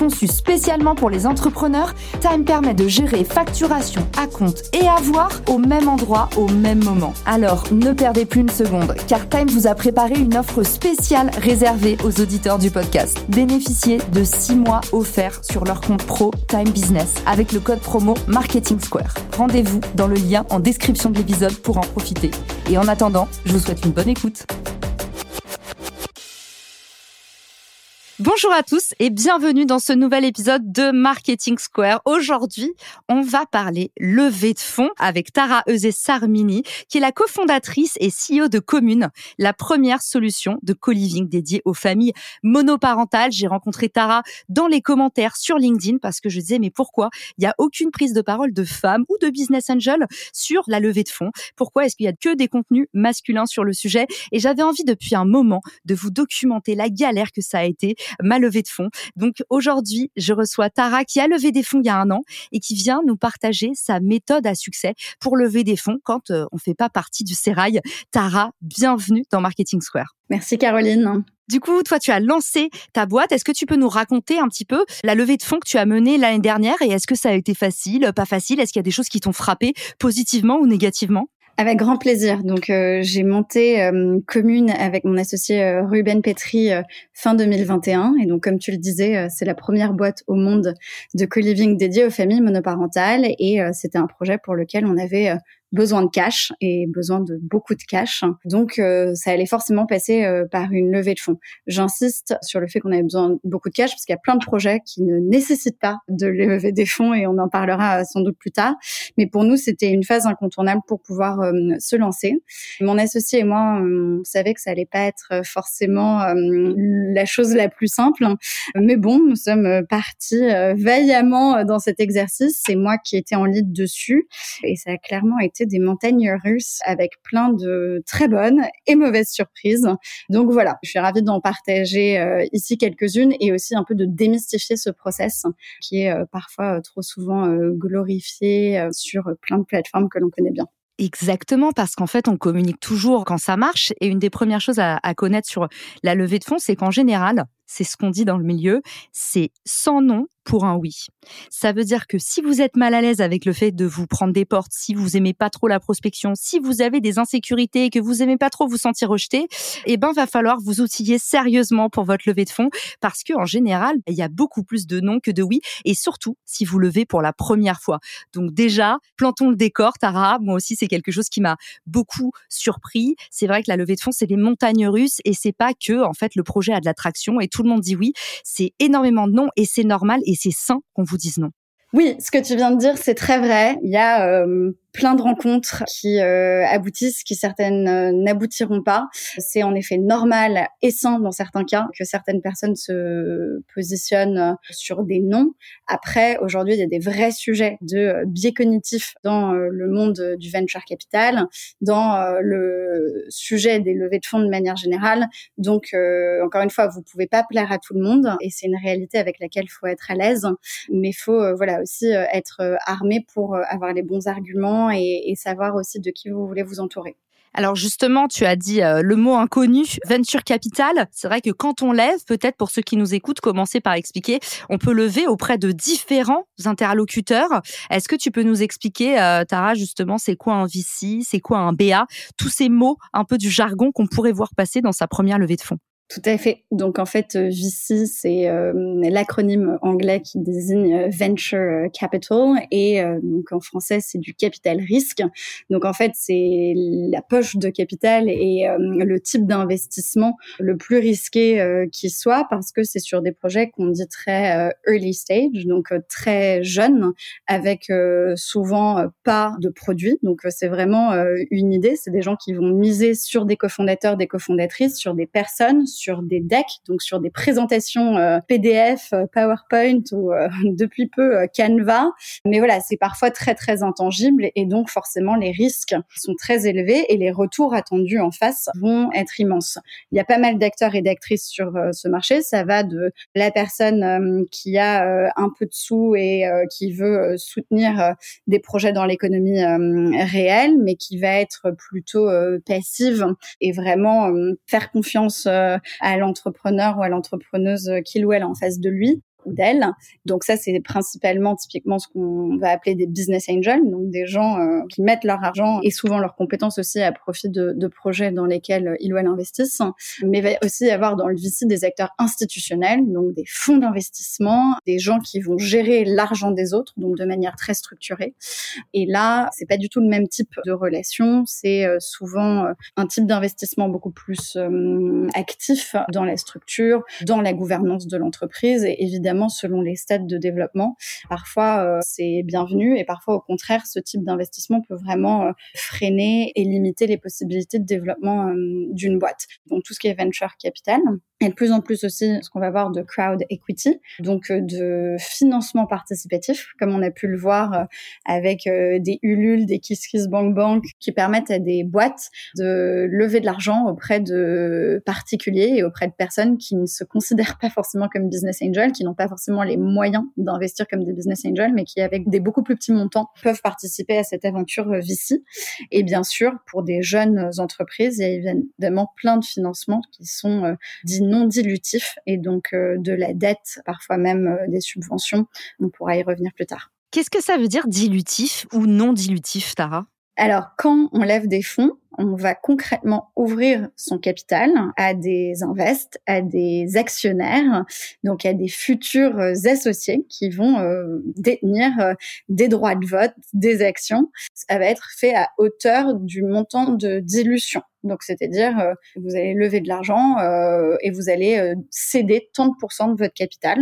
Conçue spécialement pour les entrepreneurs, Time permet de gérer facturation à compte et avoir au même endroit au même moment. Alors ne perdez plus une seconde, car Time vous a préparé une offre spéciale réservée aux auditeurs du podcast. Bénéficiez de 6 mois offerts sur leur compte pro Time Business avec le code promo Marketing Square. Rendez-vous dans le lien en description de l'épisode pour en profiter. Et en attendant, je vous souhaite une bonne écoute. Bonjour à tous et bienvenue dans ce nouvel épisode de Marketing Square. Aujourd'hui, on va parler levée de fonds avec Tara Eusé Sarmini, qui est la cofondatrice et CEO de Commune, la première solution de co-living dédiée aux familles monoparentales. J'ai rencontré Tara dans les commentaires sur LinkedIn parce que je disais, mais pourquoi il n'y a aucune prise de parole de femmes ou de business angel sur la levée de fonds? Pourquoi est-ce qu'il y a que des contenus masculins sur le sujet? Et j'avais envie depuis un moment de vous documenter la galère que ça a été ma levée de fonds. Donc aujourd'hui, je reçois Tara qui a levé des fonds il y a un an et qui vient nous partager sa méthode à succès pour lever des fonds quand euh, on fait pas partie du sérail. Tara, bienvenue dans Marketing Square. Merci Caroline. Du coup, toi, tu as lancé ta boîte. Est-ce que tu peux nous raconter un petit peu la levée de fonds que tu as menée l'année dernière et est-ce que ça a été facile, pas facile? Est-ce qu'il y a des choses qui t'ont frappé positivement ou négativement? Avec grand plaisir. Donc, euh, j'ai monté euh, Commune avec mon associé euh, Ruben Petri fin 2021. Et donc, comme tu le disais, c'est la première boîte au monde de co-living dédiée aux familles monoparentales. Et c'était un projet pour lequel on avait besoin de cash et besoin de beaucoup de cash. Donc, euh, ça allait forcément passer euh, par une levée de fonds. J'insiste sur le fait qu'on avait besoin de beaucoup de cash parce qu'il y a plein de projets qui ne nécessitent pas de lever des fonds et on en parlera sans doute plus tard. Mais pour nous, c'était une phase incontournable pour pouvoir euh, se lancer. Mon associé et moi, on savait que ça allait pas être forcément la chose la plus simple. Mais bon, nous sommes partis vaillamment dans cet exercice. C'est moi qui étais en lead dessus et ça a clairement été des montagnes russes avec plein de très bonnes et mauvaises surprises. Donc voilà, je suis ravie d'en partager euh, ici quelques-unes et aussi un peu de démystifier ce process qui est euh, parfois euh, trop souvent glorifié sur plein de plateformes que l'on connaît bien. Exactement, parce qu'en fait, on communique toujours quand ça marche. Et une des premières choses à, à connaître sur la levée de fonds, c'est qu'en général, c'est ce qu'on dit dans le milieu, c'est sans nom pour un oui. Ça veut dire que si vous êtes mal à l'aise avec le fait de vous prendre des portes, si vous aimez pas trop la prospection, si vous avez des insécurités et que vous aimez pas trop vous sentir rejeté, eh ben va falloir vous outiller sérieusement pour votre levée de fonds parce que en général, il y a beaucoup plus de non que de oui et surtout si vous levez pour la première fois. Donc déjà, plantons le décor Tara, moi aussi c'est quelque chose qui m'a beaucoup surpris. C'est vrai que la levée de fonds c'est des montagnes russes et c'est pas que en fait le projet a de l'attraction et tout le monde dit oui. C'est énormément de non et c'est normal c'est sain qu'on vous dise non. Oui, ce que tu viens de dire, c'est très vrai. Il y a euh, plein de rencontres qui euh, aboutissent, qui certaines euh, n'aboutiront pas. C'est en effet normal et sain dans certains cas que certaines personnes se positionnent euh, sur des noms. Après, aujourd'hui, il y a des vrais sujets de biais cognitifs dans le monde du venture capital, dans le sujet des levées de fonds de manière générale. Donc, encore une fois, vous pouvez pas plaire à tout le monde et c'est une réalité avec laquelle il faut être à l'aise. Mais il faut, voilà, aussi être armé pour avoir les bons arguments et, savoir aussi de qui vous voulez vous entourer. Alors justement, tu as dit euh, le mot inconnu, venture capital. C'est vrai que quand on lève, peut-être pour ceux qui nous écoutent, commencer par expliquer, on peut lever auprès de différents interlocuteurs. Est-ce que tu peux nous expliquer, euh, Tara, justement, c'est quoi un VC, c'est quoi un BA, tous ces mots un peu du jargon qu'on pourrait voir passer dans sa première levée de fonds tout à fait. Donc en fait, euh, VC, c'est euh, l'acronyme anglais qui désigne euh, Venture Capital et donc en français, c'est du capital risque. Donc en fait, c'est la poche de capital et le type d'investissement le plus risqué qui soit parce que c'est sur des projets qu'on dit très early stage, donc très jeunes, avec souvent pas de produits. Donc c'est vraiment une idée. C'est des gens qui vont miser sur des cofondateurs, des cofondatrices, sur des personnes des decks, donc sur des présentations PDF, PowerPoint ou depuis peu Canva. Mais voilà, c'est parfois très très intangible et donc forcément les risques sont très élevés et les retours attendus en face vont être immenses. Il y a pas mal d'acteurs et d'actrices sur ce marché. Ça va de la personne qui a un peu de sous et qui veut soutenir des projets dans l'économie réelle, mais qui va être plutôt passive et vraiment faire confiance l'entrepreneur ou à l'entrepreneuse qu'il ou elle en face de lui ou d'elle. Donc ça, c'est principalement typiquement ce qu'on va appeler des business angels, donc des gens euh, qui mettent leur argent et souvent leurs compétences aussi à profit de, de projets dans lesquels ils ou elles investissent. Mais il va aussi y avoir dans le VC des acteurs institutionnels, donc des fonds d'investissement, des gens qui vont gérer l'argent des autres, donc de manière très structurée. Et là, c'est pas du tout le même type de relation. C'est euh, souvent euh, un type d'investissement beaucoup plus actif dans la structure, dans la gouvernance de l'entreprise et évidemment selon les stades de développement. Parfois, euh, c'est bienvenu et parfois, au contraire, ce type d'investissement peut vraiment euh, freiner et limiter les possibilités de développement euh, d'une boîte. Donc, tout ce qui est venture capital et de plus en plus aussi ce qu'on va voir de crowd equity, donc de financement participatif, comme on a pu le voir avec des Ulule, des Kiss Kiss Bank Bank, qui permettent à des boîtes de lever de l'argent auprès de particuliers et auprès de personnes qui ne se considèrent pas forcément comme business angels, qui n'ont pas forcément les moyens d'investir comme des business angels, mais qui, avec des beaucoup plus petits montants, peuvent participer à cette aventure VC. Et bien sûr, pour des jeunes entreprises, il y a évidemment plein de financements qui sont euh, dits non dilutifs et donc euh, de la dette, parfois même euh, des subventions. On pourra y revenir plus tard. Qu'est-ce que ça veut dire dilutif ou non dilutif, Tara? Alors, quand on lève des fonds, on va concrètement ouvrir son capital à des invests, à des actionnaires, donc à des futurs euh, associés qui vont euh, détenir euh, des droits de vote, des actions. Ça va être fait à hauteur du montant de dilution. Donc, c'est-à-dire, vous allez lever de l'argent et vous allez céder 30% de votre capital.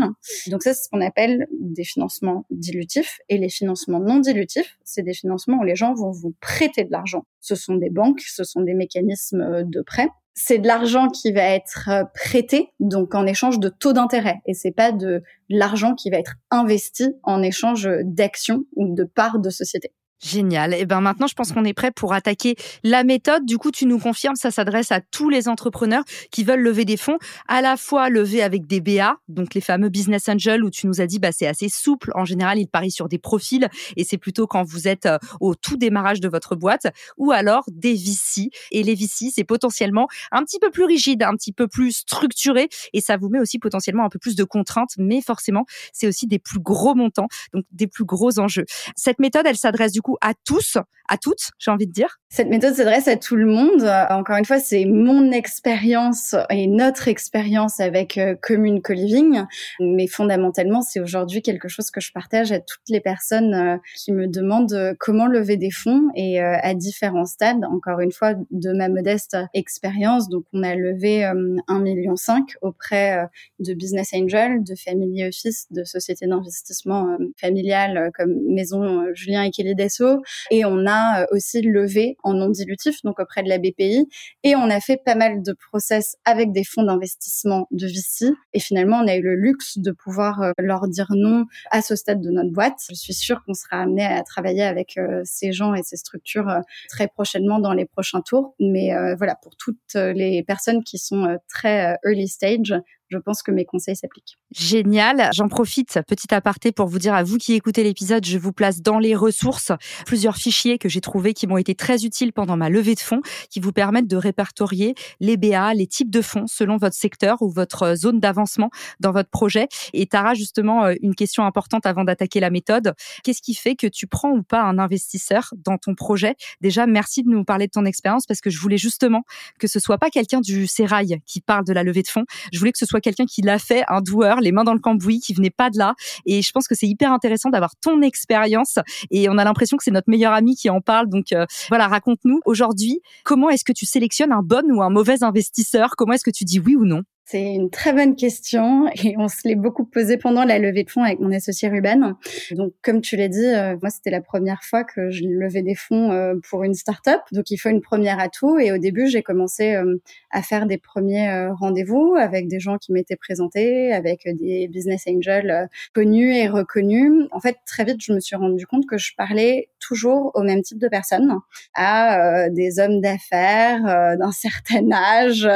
Donc, ça, c'est ce qu'on appelle des financements dilutifs. Et les financements non dilutifs, c'est des financements où les gens vont vous prêter de l'argent. Ce sont des banques ce sont des mécanismes euh, de prêt. C'est de l'argent qui va être euh, prêté, donc en échange de taux d'intérêt, et c'est pas de l'argent qui va être investi en échange d'actions ou de parts de société. Génial. Et eh ben maintenant, je pense qu'on est prêt pour attaquer la méthode. Du coup, tu nous confirmes, ça s'adresse à tous les entrepreneurs qui veulent lever des fonds, à la fois lever avec des BA, donc les fameux business angels où tu nous as dit, bah, c'est assez souple. En général, ils parient sur des profils et c'est plutôt quand vous êtes euh, au tout démarrage de votre boîte ou alors des VC. Et les VC, c'est potentiellement un petit peu plus rigide, un petit peu plus structuré et ça vous met aussi potentiellement un peu plus de contraintes, mais forcément, c'est aussi des plus gros montants, donc des plus gros enjeux. Cette méthode, elle s'adresse du coup à tous, à toutes, j'ai envie de dire Cette méthode s'adresse à tout le monde. Encore une fois, c'est mon expérience et notre expérience avec euh, Commune Co-Living, mais fondamentalement, c'est aujourd'hui quelque chose que je partage à toutes les personnes euh, qui me demandent euh, comment lever des fonds et à différents stades. Encore une fois, de ma modeste expérience, donc on a levé 1,5 million auprès de business angels, de family office, de sociétés d'investissement familiales comme Maison Julien et Kelly Desso, et on a aussi levé en non dilutif, donc auprès de la BPI. Et on a fait pas mal de process avec des fonds d'investissement de VC. Et finalement, on a eu le luxe de pouvoir euh, leur dire non à ce stade de notre boîte. Je suis sûre qu'on sera amené à travailler avec euh, ces gens et ces structures euh, très prochainement dans les prochains tours. Mais voilà, pour toutes les personnes qui sont très early stage, je pense que mes conseils s'appliquent. Génial. J'en profite, petit aparté, pour vous dire à vous qui écoutez l'épisode, je vous place dans les ressources plusieurs fichiers que j'ai trouvés qui m'ont été très utiles pendant ma levée de fonds, qui vous permettent de répertorier les BA, les types de fonds selon votre secteur ou votre zone d'avancement dans votre projet. Et Tara, justement, euh, une question importante avant d'attaquer la méthode. Qu'est-ce qui fait que tu prends ou pas un investisseur dans ton projet? Déjà, merci de nous parler de ton expérience parce que je voulais justement que ce soit pas quelqu'un du sérail qui parle de la levée de fonds. Je voulais que ce soit quelqu'un qui l'a fait, un doueur, les mains dans le cambouis, qui venait pas de là. Et je pense que c'est hyper intéressant d'avoir ton expérience. Et on a l'impression que c'est notre meilleur ami qui en parle. Donc euh, voilà, raconte-nous aujourd'hui, comment est-ce que tu sélectionnes un bon ou un mauvais investisseur? Comment est-ce que tu dis oui ou non? C'est une très bonne question et on se l'est beaucoup posé pendant la levée de fonds avec mon associé Ruben. Donc, comme tu l'as dit, euh, moi, c'était la première fois que je levais des fonds euh, pour une start-up. Donc, il faut une première atout. Et au début, j'ai commencé euh, à faire des premiers rendez-vous avec des gens qui m'étaient présentés, avec des business angels connus et reconnus. En fait, très vite, je me suis rendu compte que je parlais toujours au même type de personnes, à des hommes d'affaires d'un certain âge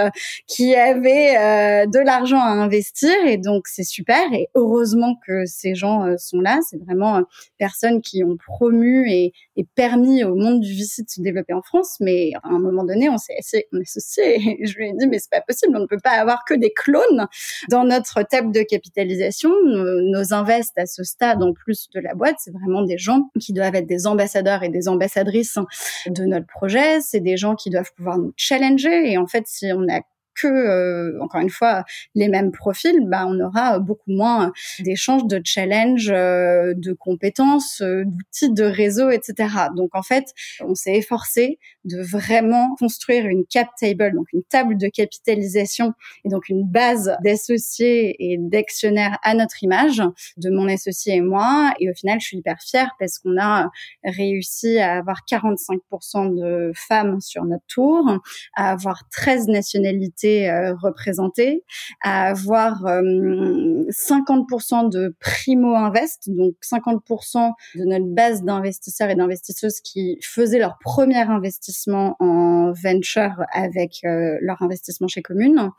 qui avaient euh, de l'argent à investir et donc c'est super et heureusement que ces gens euh, sont là. C'est vraiment euh, personnes qui ont promu et, permis au monde du VC de se développer en France. Mais à un moment donné, on s'est associé et je lui ai dit mais c'est pas possible, on ne peut pas avoir que des clones dans notre table de capitalisation. Nos, nos invests à ce stade en plus de la boîte, c'est vraiment des gens qui doivent être des ambassadeurs et des ambassadrices de notre projet. C'est des gens qui doivent pouvoir nous challenger et en fait si on a que, euh, encore une fois, les mêmes profils, bah, on aura beaucoup moins d'échanges, de challenges, euh, de compétences, euh, d'outils de réseau, etc. Donc, en fait, on s'est efforcé de vraiment construire une cap table, donc une table de capitalisation et donc une base d'associés et d'actionnaires à notre image, de mon associé et moi. Et au final, je suis hyper fière parce qu'on a réussi à avoir 45% de femmes sur notre tour, à avoir 13 nationalités euh, représentés, à avoir 50% euh, de primo invest, donc 50% de notre base d'investisseurs et d'investisseuses qui faisaient leur premier investissement en venture avec euh, leur investissement chez Commune.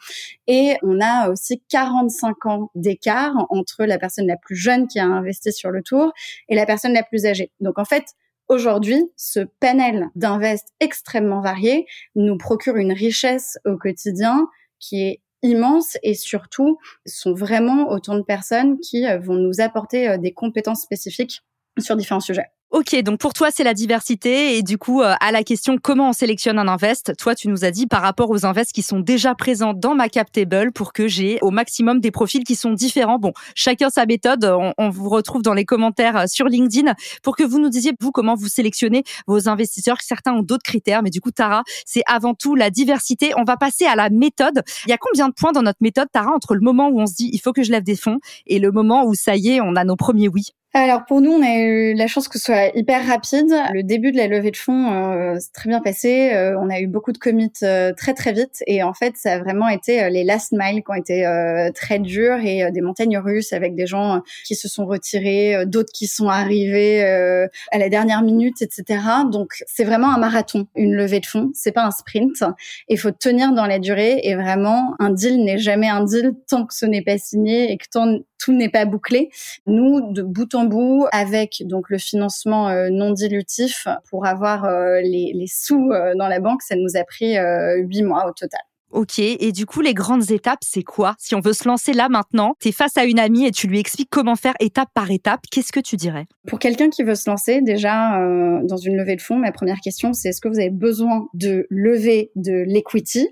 Et on a aussi 45 ans d'écart entre la personne la plus jeune qui a investi sur le tour et la personne la plus âgée. Donc en fait, Aujourd'hui, ce panel d'invest extrêmement varié nous procure une richesse au quotidien qui est immense et surtout sont vraiment autant de personnes qui euh, vont nous apporter euh, des compétences spécifiques sur différents sujets. Ok, donc pour toi, c'est la diversité. Et du coup, euh, à la question comment on sélectionne un invest, toi, tu nous as dit par rapport aux invests qui sont déjà présents dans ma cap table pour que j'ai au maximum des profils qui sont différents. Bon, chacun sa méthode. On, vous retrouve dans les commentaires euh, sur LinkedIn pour que vous nous disiez, vous, comment vous sélectionnez vos investisseurs. Certains ont d'autres critères, mais du coup, Tara, c'est avant tout la diversité. On va passer à la méthode. Il y a combien de points dans notre méthode, Tara, entre le moment où on se dit, il faut que je lève des fonds et le moment où ça y est, on a nos premiers oui? Alors pour nous, on a eu la chance que ce soit hyper rapide. Le début de la levée de fonds euh, s'est très bien passé. Euh, on a eu beaucoup de commits euh, très très vite et en fait, ça a vraiment été euh, les last miles qui ont été très durs et des montagnes russes avec des gens qui se sont retirés, d'autres qui sont arrivés à la dernière minute, etc. Donc c'est vraiment un marathon, une levée de fonds. C'est pas un sprint. Il faut tenir dans la durée et vraiment un deal n'est jamais un deal tant que ce n'est pas signé et que tant tout n'est pas bouclé. Nous, de bout en bout, avec donc le financement euh, non dilutif pour avoir euh, les, les, sous euh, dans la banque, ça nous a pris huit mois au total. Ok, et du coup, les grandes étapes, c'est quoi? Si on veut se lancer là maintenant, tu es face à une amie et tu lui expliques comment faire étape par étape, qu'est-ce que tu dirais? Pour quelqu'un qui veut se lancer, déjà, dans une levée de fonds, ma première question, c'est est-ce que vous avez besoin de lever de l'equity?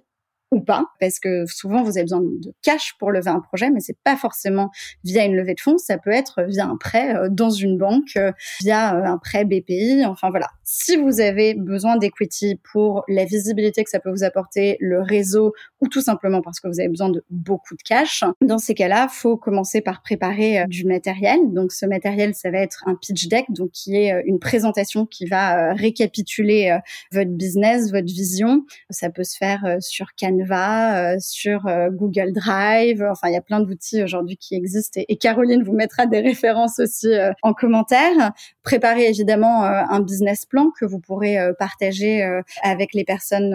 Ou pas, parce que souvent vous avez besoin de cash pour lever un projet, mais c'est pas forcément via une levée de fonds, ça peut être via un prêt euh, dans une banque, euh, via euh, un prêt BPI, enfin voilà. Si vous avez besoin d'equity pour la visibilité que ça peut vous apporter, le réseau, ou tout simplement parce que vous avez besoin de beaucoup de cash, dans ces cas-là, faut commencer par préparer du matériel. Donc ce matériel, ça va être un pitch deck, donc qui est une présentation qui va récapituler votre business, votre vision. Ça peut se faire sur Canva va euh, sur euh, Google Drive. Enfin, il y a plein d'outils aujourd'hui qui existent et, Caroline vous mettra des références aussi euh, en commentaire. Préparez évidemment un business plan que vous pourrez partager avec les personnes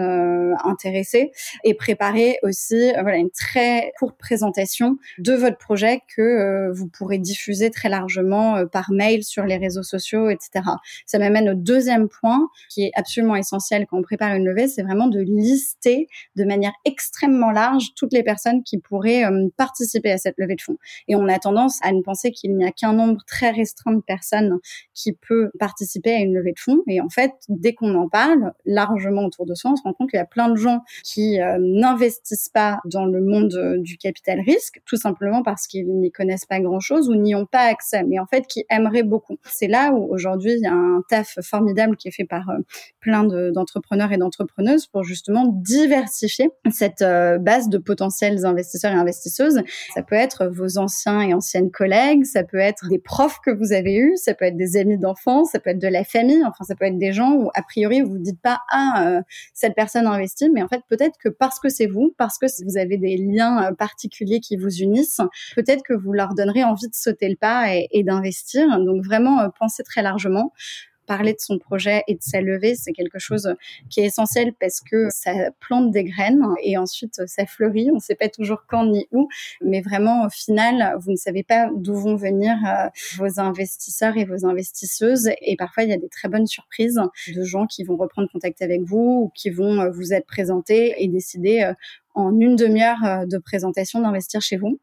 intéressées et préparer aussi voilà une très courte présentation de votre projet que vous pourrez diffuser très largement par mail sur les réseaux sociaux, etc. Ça m'amène au deuxième point qui est absolument essentiel quand on prépare une levée, c'est vraiment de lister de manière extrêmement large toutes les personnes qui pourraient euh, participer à cette levée de fonds. Et on a tendance à ne penser qu'il n'y a qu'un nombre très restreint de personnes qui peut participer à une levée de fonds. Et en fait, dès qu'on en parle largement autour de soi, on se rend compte qu'il y a plein de gens qui euh, n'investissent pas dans le monde euh, du capital risque, tout simplement parce qu'ils n'y connaissent pas grand-chose ou n'y ont pas accès, mais en fait qui aimeraient beaucoup. C'est là où aujourd'hui il y a un taf formidable qui est fait par plein d'entrepreneurs et d'entrepreneuses pour justement diversifier cette euh, base de potentiels investisseurs et investisseuses. Ça peut être vos anciens et anciennes collègues, ça peut être des profs que vous avez eus, ça peut être des amis d'enfance, ça peut être de la famille, enfin ça peut être des gens où a priori vous dites pas ah euh, cette personne investit, mais en fait peut-être que parce que c'est vous, parce que vous avez des liens euh, particuliers qui vous unissent, peut-être que vous leur donnerez envie de sauter le pas et, et d'investir. Donc vraiment pensez très largement parler de son projet et de sa levée, c'est quelque chose qui est essentiel parce que ça plante des graines et ensuite ça fleurit. On ne sait pas toujours quand ni où, mais vraiment au final, vous ne savez pas d'où vont venir euh, vos investisseurs et vos investisseuses. Et parfois, il y a des très bonnes surprises de gens qui vont reprendre contact avec vous ou qui vont euh, vous être présentés et décider euh, en une demi-heure euh, de présentation d'investir chez vous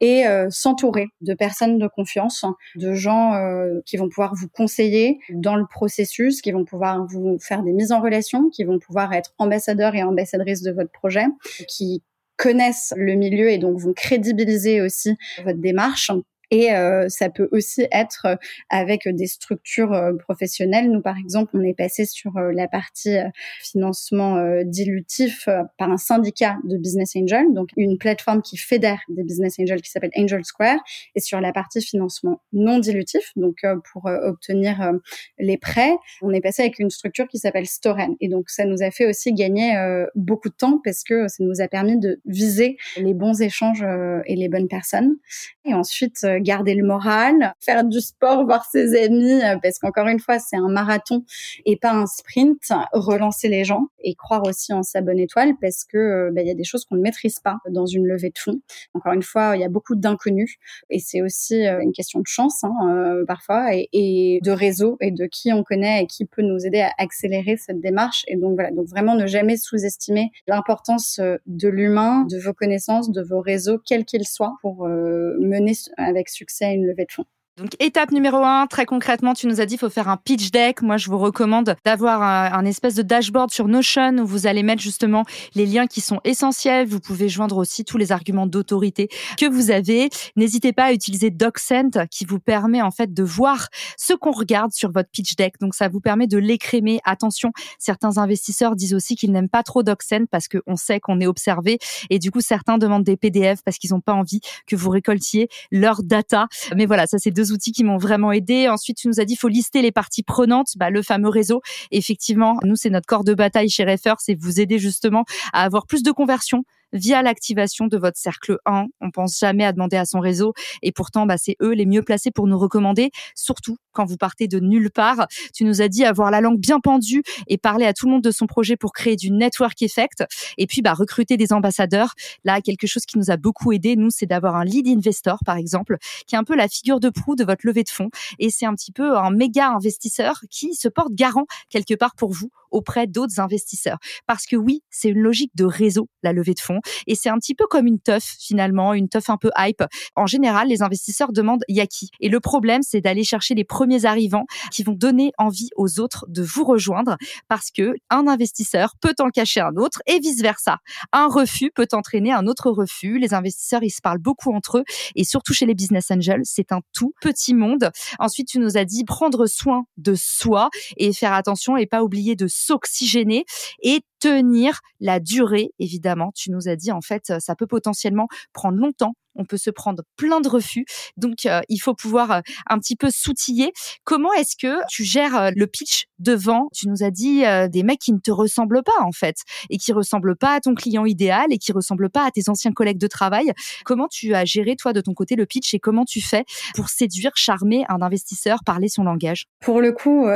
et euh, s'entourer de personnes de confiance, de gens euh, qui vont pouvoir vous conseiller dans le processus, qui vont pouvoir vous faire des mises en relation, qui vont pouvoir être ambassadeurs et ambassadrices de votre projet, qui connaissent le milieu et donc vont crédibiliser aussi votre démarche et euh, ça peut aussi être euh, avec des structures euh, professionnelles. Nous, par exemple, on est passé sur la partie financement dilutif par un syndicat de business angel, donc une plateforme qui fédère des business angels qui s'appelle Angel Square, et sur la partie financement non dilutif, donc pour obtenir les prêts, on est passé avec une structure qui s'appelle Storen. Et donc ça nous a fait aussi gagner beaucoup de temps parce que ça nous a permis de viser les bons échanges et les bonnes personnes. Et ensuite garder le moral, faire du sport, voir ses amis, euh, parce qu'encore une fois, c'est un marathon et pas un sprint. Relancer les gens et croire aussi en sa bonne étoile, parce que euh, bah, il y a des choses qu'on ne maîtrise pas dans une levée de fonds. Encore une fois, il y a beaucoup d'inconnus et c'est aussi euh, une question de chance hein, parfois et, et, de réseau et de qui on connaît et qui peut nous aider à accélérer cette démarche. Et donc voilà, donc vraiment ne jamais sous-estimer l'importance de l'humain, de vos connaissances, de vos réseaux, quels qu'ils soient, pour mener avec succès à une levée de fonds. Donc étape numéro un, très concrètement, tu nous as dit il faut faire un pitch deck. Moi, je vous recommande d'avoir un, espèce de dashboard sur Notion où vous allez mettre justement les liens qui sont essentiels. Vous pouvez joindre aussi tous les arguments d'autorité que vous avez. N'hésitez pas à utiliser DocSend qui vous permet en fait de voir ce qu'on regarde sur votre pitch deck. Donc ça vous permet de l'écrémer. Attention, certains investisseurs disent aussi qu'ils n'aiment pas trop DocSend parce qu'on sait qu'on est observé et du coup certains demandent des PDF parce qu'ils n'ont pas envie que vous récoltiez leur data. Mais voilà, ça c'est deux outils qui m'ont vraiment aidé. Ensuite, tu nous as dit faut lister les parties prenantes, bah, le fameux réseau. Effectivement, nous c'est notre corps de bataille chez Refer, c'est vous aider justement à avoir plus de conversions via l'activation de votre cercle 1. On pense jamais à demander à son réseau et pourtant, bah, c'est eux les mieux placés pour nous recommander, surtout quand vous partez de nulle part. Tu nous as dit avoir la langue bien pendue et parler à tout le monde de son projet pour créer du network effect et puis bah, recruter des ambassadeurs. Là, quelque chose qui nous a beaucoup aidé, nous, c'est d'avoir un lead investor, par exemple, qui est un peu la figure de proue de votre levée de fonds et c'est un petit peu un méga investisseur qui se porte garant quelque part pour vous auprès d'autres investisseurs. Parce que oui, c'est une logique de réseau, la levée de fonds. Et c'est un petit peu comme une teuf, finalement, une teuf un peu hype. En général, les investisseurs demandent Yaki. Et le problème, c'est d'aller chercher les premiers arrivants qui vont donner envie aux autres de vous rejoindre parce que un investisseur peut en cacher un autre et vice versa. Un refus peut entraîner un autre refus. Les investisseurs, ils se parlent beaucoup entre eux et surtout chez les business angels, c'est un tout petit monde. Ensuite, tu nous as dit prendre soin de soi et faire attention et pas oublier de s'oxygéner et tenir la durée, évidemment. Tu nous as dit, en fait, ça peut potentiellement prendre longtemps on peut se prendre plein de refus. Donc, euh, il faut pouvoir euh, un petit peu s'outiller. Comment est-ce que tu gères euh, le pitch devant? Tu nous as dit des mecs qui ne te ressemblent pas en fait et qui ressemblent pas à ton client idéal et qui ressemblent pas à tes anciens collègues de travail. Comment tu as géré toi de ton côté le pitch et comment tu fais pour séduire, charmer un investisseur, parler son langage? Pour le coup,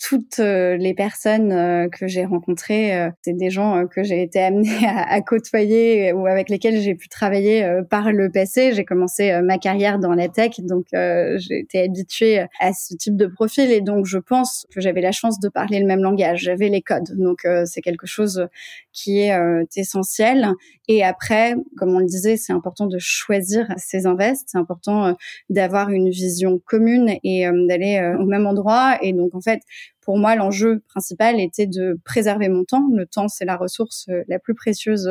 toutes les personnes que j'ai rencontrées, c'est des gens que j'ai été amenée à, côtoyer ou avec lesquels j'ai pu travailler par le passé, j'ai commencé euh, ma carrière dans la tech, donc euh, j'ai été habituée à ce type de profil et donc je pense que j'avais la chance de parler le même langage, j'avais les codes, donc euh, c'est quelque chose qui est essentiel. Et après, comme on le disait, c'est important de choisir ses invests, c'est important d'avoir une vision commune et d'aller au même endroit. Et donc en fait, pour moi, l'enjeu principal était de préserver mon temps. Le temps, c'est la ressource la plus précieuse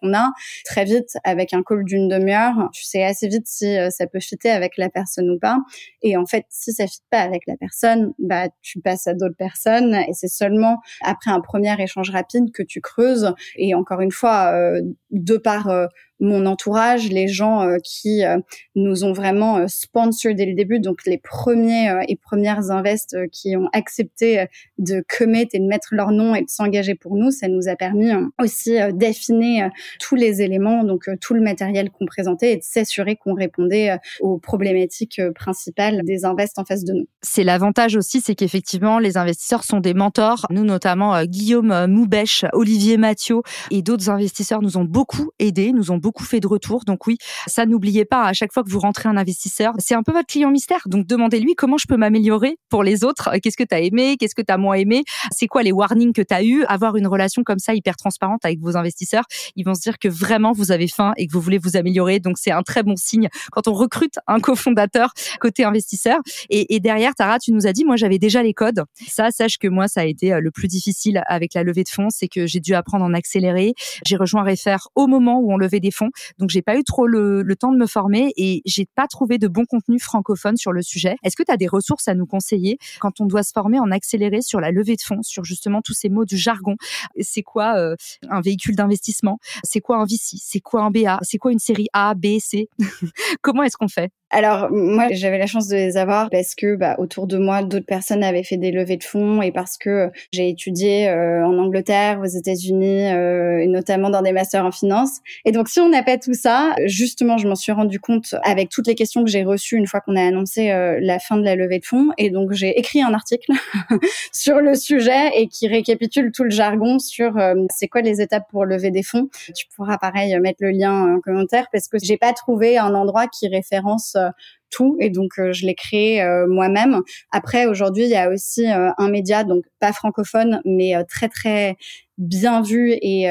qu'on a. Très vite, avec un call d'une demi-heure, tu sais assez vite si ça peut fitter avec la personne ou pas. Et en fait, si ça fit pas avec la personne, bah tu passes à d'autres personnes et c'est seulement après un premier échange rapide que tu creuses. Et encore une fois, euh, de par euh, mon entourage, les gens euh, qui euh, nous ont vraiment euh, sponsor dès le début, donc les premiers et premières invests qui ont accepté de commit et de mettre leur nom et de s'engager pour nous, ça nous a permis aussi d'affiner tous les éléments, donc tout le matériel qu'on présentait et de s'assurer qu'on répondait aux problématiques principales des invests en face de nous. C'est l'avantage aussi, c'est qu'effectivement les investisseurs sont des mentors. Nous notamment Guillaume Moubèche, Olivier Mathieu et d'autres investisseurs nous ont beaucoup aidés, nous ont beaucoup beaucoup fait de retours. Donc oui, ça n'oubliez pas, à chaque fois que vous rentrez un investisseur, c'est un peu votre client mystère. Donc demandez-lui comment je peux m'améliorer pour les autres. Qu'est-ce que tu as aimé? Qu'est-ce que tu as moins aimé? C'est quoi les warnings que tu as eu? Avoir une relation comme ça hyper transparente avec vos investisseurs, ils vont se dire que vraiment vous avez faim et que vous voulez vous améliorer. Donc c'est un très bon signe quand on recrute un cofondateur côté investisseur. Et, et derrière, Tara, tu nous as dit, moi j'avais déjà les codes. Ça, sache que moi, ça a été euh, le plus difficile avec la levée de fonds, c'est que j'ai dû apprendre en accéléré. J'ai rejoint Refer au moment où on levait des fonds. Donc j'ai pas eu trop le, temps de me former et j'ai pas trouvé de bon contenu francophone sur le sujet. Est-ce que tu as des ressources à nous conseiller quand on doit se former en accéléré sur la levée de fonds, sur justement tous ces mots du jargon? C'est quoi euh, un véhicule d'investissement? C'est quoi un VC C'est quoi un BA C'est quoi une série A, B, C? Comment est-ce qu'on fait? Alors moi j'avais la chance de les avoir parce que bah, autour de moi d'autres personnes avaient fait des levées de fonds et parce que j'ai étudié euh, en Angleterre, aux États-Unis euh, et notamment dans des masters en finance. Et donc si on n'a pas tout ça, justement je m'en suis rendu compte avec toutes les questions que j'ai reçues une fois qu'on a annoncé euh, la fin de la levée de fonds et donc j'ai écrit un article sur le sujet et qui récapitule tout le jargon sur c'est quoi les étapes pour lever des fonds. Tu pourras pareil mettre le lien en commentaire parce que j'ai pas trouvé un endroit qui référence euh, tout et donc euh, je l'ai créé euh, moi-même. Après aujourd'hui, il y a aussi un média donc pas francophone mais très très bien vu et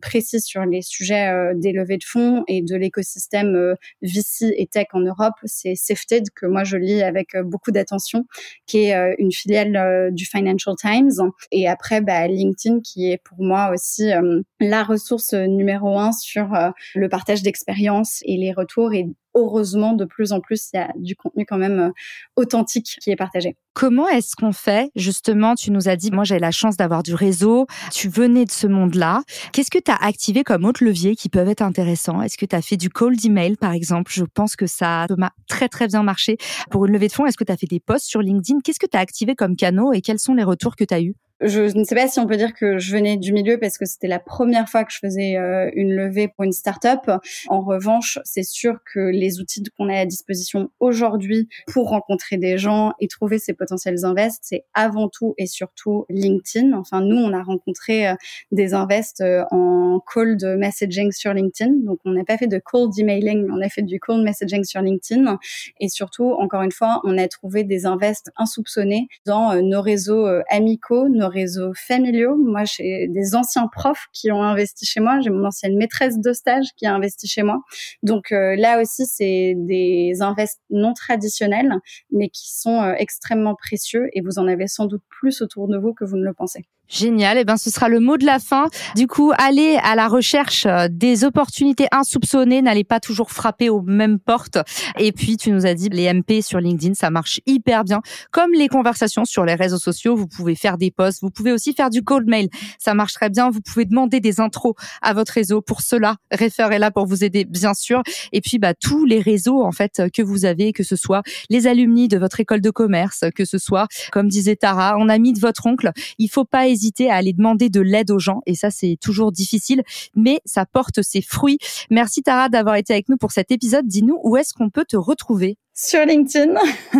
précis sur les sujets des levées de fonds et de l'écosystème VC et tech en Europe, c'est Safeted que moi je lis avec beaucoup d'attention, qui est une filiale du Financial Times. Et après, bah, LinkedIn qui est pour moi aussi la ressource numéro un sur le partage d'expériences et les retours et heureusement, de plus en plus, il y a du contenu quand même euh, authentique qui est partagé. Comment est-ce qu'on fait? Justement, tu nous as dit, moi j'ai la chance d'avoir du réseau, tu venais de ce monde-là. Qu'est-ce que tu as activé comme autres leviers qui peuvent être intéressants? Est-ce que tu as fait du cold email, par exemple? Je pense que ça m'a très très bien marché pour une levée de fonds. Est-ce que tu as fait des posts sur LinkedIn? Qu'est-ce que tu as activé comme canaux et quels sont les retours que tu as eus? Je ne sais pas si on peut dire que je venais du milieu parce que c'était la première fois que je faisais euh, une levée pour une start-up. En revanche, c'est sûr que les outils qu'on a à disposition aujourd'hui pour rencontrer des gens et trouver ces potentiels invests, c'est avant tout et surtout LinkedIn. Enfin, nous, on a rencontré euh, des invests euh, en cold messaging sur LinkedIn. Donc, on n'a pas fait de cold emailing, on a fait du cold messaging sur LinkedIn. Et surtout, encore une fois, on a trouvé des invests insoupçonnés dans nos réseaux amicaux, nos réseaux familiaux. Moi, j'ai des anciens profs qui ont investi chez moi. J'ai mon ancienne maîtresse de stage qui a investi chez moi. Donc euh, là aussi, c'est des invests non traditionnels, mais qui sont euh, extrêmement précieux et vous en avez sans doute plus autour de vous que vous ne le pensez. Génial. Eh ben, ce sera le mot de la fin. Du coup, allez à la recherche euh, des opportunités insoupçonnées. N'allez pas toujours frapper aux mêmes portes. Et puis, tu nous as dit, les MP sur LinkedIn, ça marche hyper bien. Comme les conversations sur les réseaux sociaux, vous pouvez faire des posts. Vous pouvez aussi faire du cold mail. Ça marche très bien. Vous pouvez demander des intros à votre réseau. Pour cela, Refer est là pour vous aider, bien sûr. Et puis, bah, tous les réseaux, en fait, que vous avez, que ce soit les alumni de votre école de commerce, que ce soit, comme disait Tara, on a mis de votre oncle. Il faut pas hésiter hésiter à aller demander de l'aide aux gens. Et ça, c'est toujours difficile, mais ça porte ses fruits. Merci Tara d'avoir été avec nous pour cet épisode. Dis-nous où est-ce qu'on peut te retrouver? Sur LinkedIn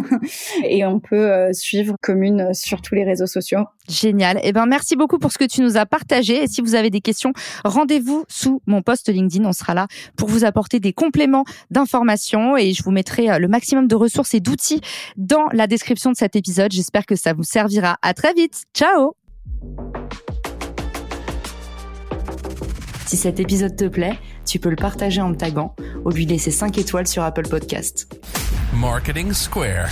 et on peut euh, suivre Commune sur tous les réseaux sociaux. Génial. Eh ben merci beaucoup pour ce que tu nous as partagé. Et si vous avez des questions, rendez-vous sous mon post LinkedIn. On sera là pour vous apporter des compléments d'informations et je vous mettrai euh, le maximum de ressources et d'outils dans la description de cet épisode. J'espère que ça vous servira. À très vite. Ciao. Si cet épisode te plaît, tu peux le partager en me taguant ou lui laisser 5 étoiles sur Apple Podcast. Marketing Square.